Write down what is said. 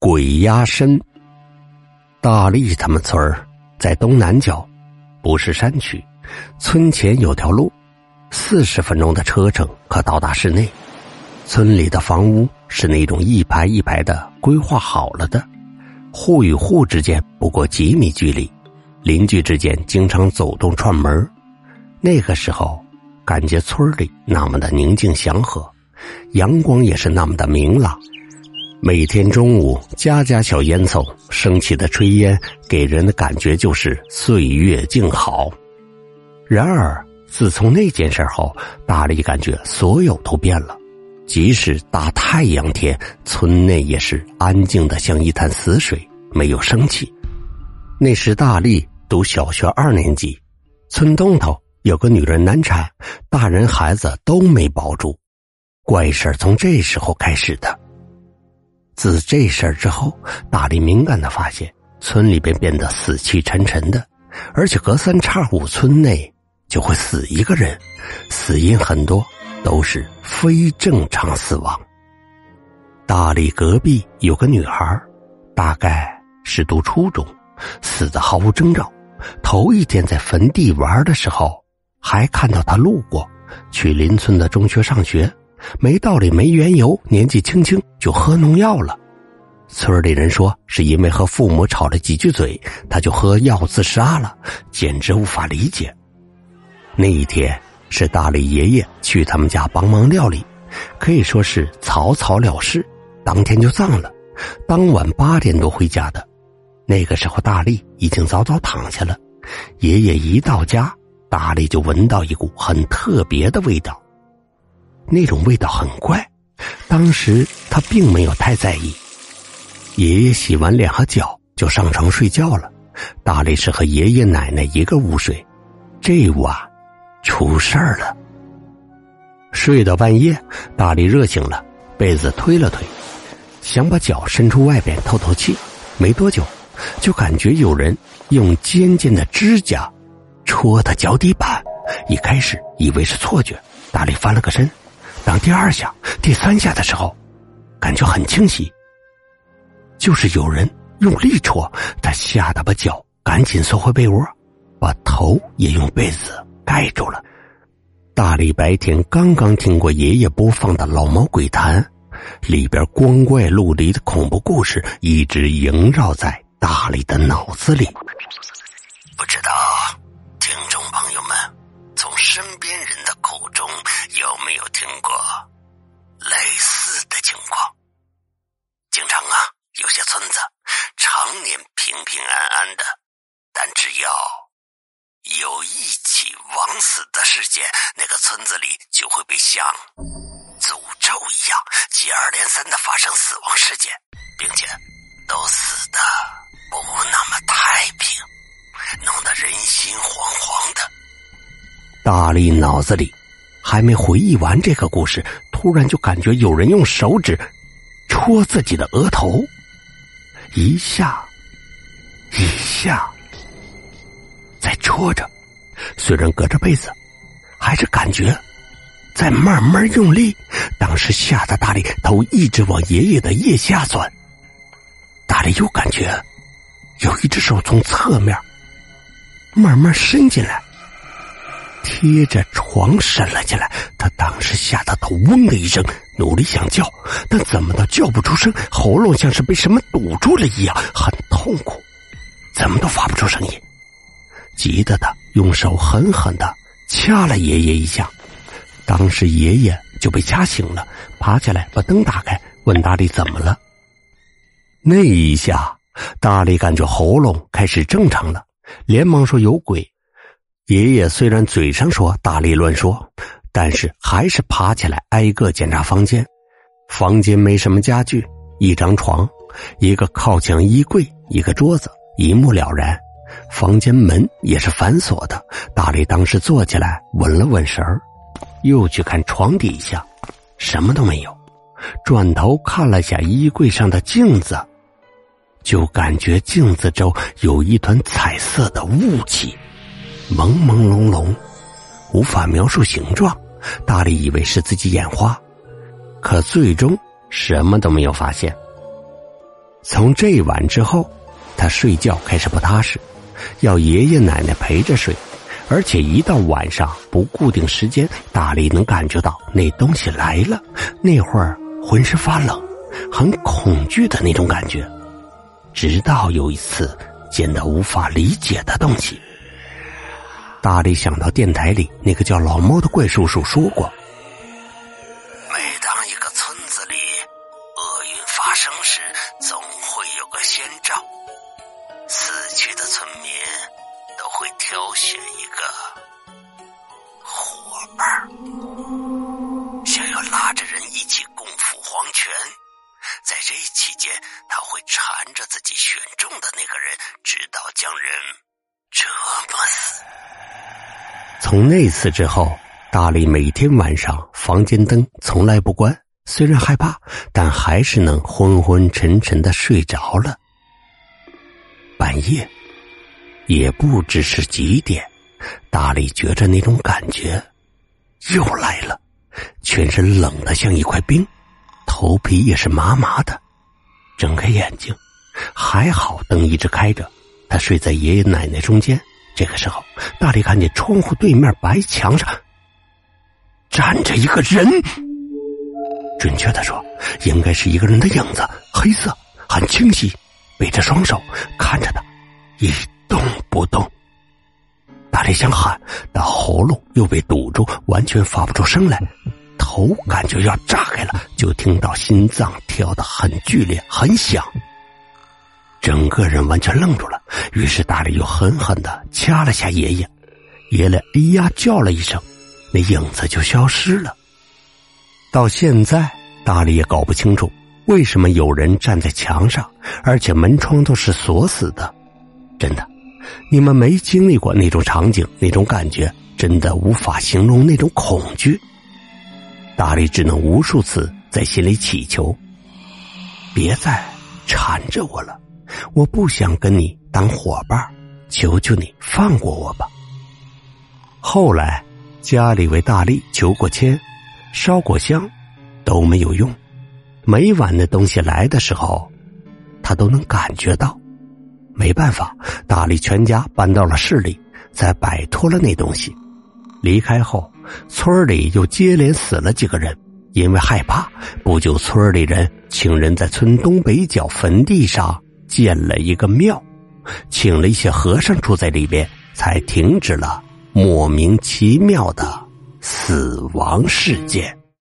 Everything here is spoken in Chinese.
鬼压身。大力他们村儿在东南角，不是山区。村前有条路，四十分钟的车程可到达市内。村里的房屋是那种一排一排的规划好了的，户与户之间不过几米距离，邻居之间经常走动串门那个时候，感觉村里那么的宁静祥和。阳光也是那么的明朗，每天中午家家小烟囱升起的炊烟，给人的感觉就是岁月静好。然而，自从那件事后，大力感觉所有都变了。即使大太阳天，村内也是安静的像一潭死水，没有生气。那时大力读小学二年级，村东头有个女人难产，大人孩子都没保住。怪事从这时候开始的。自这事儿之后，大力敏感的发现村里边变得死气沉沉的，而且隔三差五村内就会死一个人，死因很多都是非正常死亡。大力隔壁有个女孩，大概是读初中，死的毫无征兆。头一天在坟地玩的时候，还看到她路过，去邻村的中学上学。没道理，没缘由，年纪轻轻就喝农药了。村里人说，是因为和父母吵了几句嘴，他就喝药自杀了，简直无法理解。那一天是大力爷爷去他们家帮忙料理，可以说是草草了事，当天就葬了。当晚八点多回家的，那个时候大力已经早早躺下了。爷爷一到家，大力就闻到一股很特别的味道。那种味道很怪，当时他并没有太在意。爷爷洗完脸和脚就上床睡觉了，大力是和爷爷奶奶一个屋睡。这晚出事儿了。睡到半夜，大力热醒了，被子推了推，想把脚伸出外边透透气。没多久，就感觉有人用尖尖的指甲戳他脚底板。一开始以为是错觉，大力翻了个身。当第二下、第三下的时候，感觉很清晰，就是有人用力戳，他吓得把脚赶紧缩回被窝，把头也用被子盖住了。大力白天刚刚听过爷爷播放的老猫鬼谈，里边光怪陆离的恐怖故事一直萦绕在大力的脑子里。不知道身边人的口中。有没有听过类似的情况？经常啊，有些村子常年平平安安的，但只要有一起枉死的事件，那个村子里就会被像诅咒一样接二连三的发生死亡事件，并且都死的不那么太平，弄得人心惶惶的。大力脑子里。还没回忆完这个故事，突然就感觉有人用手指戳自己的额头，一下，一下，在戳着。虽然隔着被子，还是感觉在慢慢用力。当时吓得大力头一直往爷爷的腋下钻。大力又感觉有一只手从侧面慢慢伸进来。贴着床伸了起来，他当时吓得头嗡的一声，努力想叫，但怎么都叫不出声，喉咙像是被什么堵住了一样，很痛苦，怎么都发不出声音。急得他用手狠狠的掐了爷爷一下，当时爷爷就被掐醒了，爬起来把灯打开，问大力怎么了。那一下，大力感觉喉咙开始正常了，连忙说有鬼。爷爷虽然嘴上说大力乱说，但是还是爬起来挨个检查房间。房间没什么家具，一张床，一个靠墙衣柜，一个桌子，一目了然。房间门也是反锁的。大力当时坐起来稳了稳神儿，又去看床底下，什么都没有。转头看了下衣柜上的镜子，就感觉镜子周有一团彩色的雾气。朦朦胧胧，无法描述形状。大力以为是自己眼花，可最终什么都没有发现。从这晚之后，他睡觉开始不踏实，要爷爷奶奶陪着睡，而且一到晚上不固定时间，大力能感觉到那东西来了，那会儿浑身发冷，很恐惧的那种感觉。直到有一次见到无法理解的东西，大力想到电台里那个叫老猫的怪叔叔说过。每当一个村子里厄运发生时，总会有个先兆。死去的村民都会挑选一个伙伴，想要拉着人一起共赴黄泉。在这期间，他会缠着自己选中的那个人，直到将人折磨死。从那次之后，大力每天晚上房间灯从来不关，虽然害怕，但还是能昏昏沉沉的睡着了。半夜，也不知是几点，大力觉着那种感觉又来了，全身冷的像一块冰，头皮也是麻麻的。睁开眼睛，还好灯一直开着，他睡在爷爷奶奶中间。这个时候，大力看见窗户对面白墙上站着一个人，准确的说，应该是一个人的影子，黑色，很清晰。背着双手看着他，一动不动。大力想喊，但喉咙又被堵住，完全发不出声来。头感觉要炸开了，就听到心脏跳得很剧烈、很响。整个人完全愣住了。于是大力又狠狠的掐了下爷爷，爷爷哎呀叫了一声，那影子就消失了。到现在，大力也搞不清楚。为什么有人站在墙上，而且门窗都是锁死的？真的，你们没经历过那种场景，那种感觉，真的无法形容那种恐惧。大力只能无数次在心里祈求：别再缠着我了，我不想跟你当伙伴，求求你放过我吧。后来家里为大力求过签，烧过香，都没有用。每晚的东西来的时候，他都能感觉到。没办法，大力全家搬到了市里，才摆脱了那东西。离开后，村里又接连死了几个人。因为害怕，不久村里人请人在村东北角坟地上建了一个庙，请了一些和尚住在里边，才停止了莫名其妙的死亡事件。